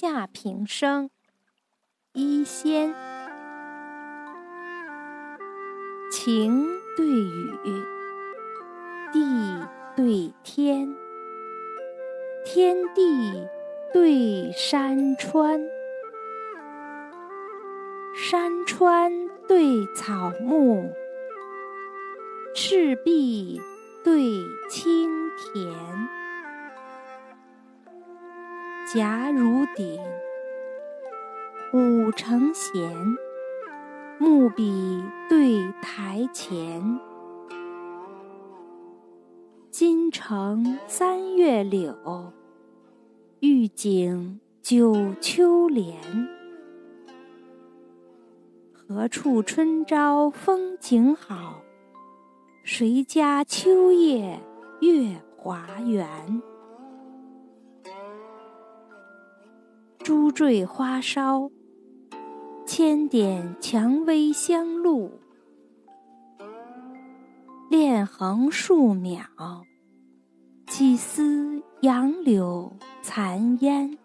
下平生，一仙。晴对雨，地对天，天地对山川，山川对草木，赤壁对青田。甲汝鼎，五成弦。木笔对台前，金城三月柳，玉井九秋莲。何处春朝风景好？谁家秋夜月华圆？珠坠花梢。千点蔷薇香露，恋横数秒；几丝杨柳残烟。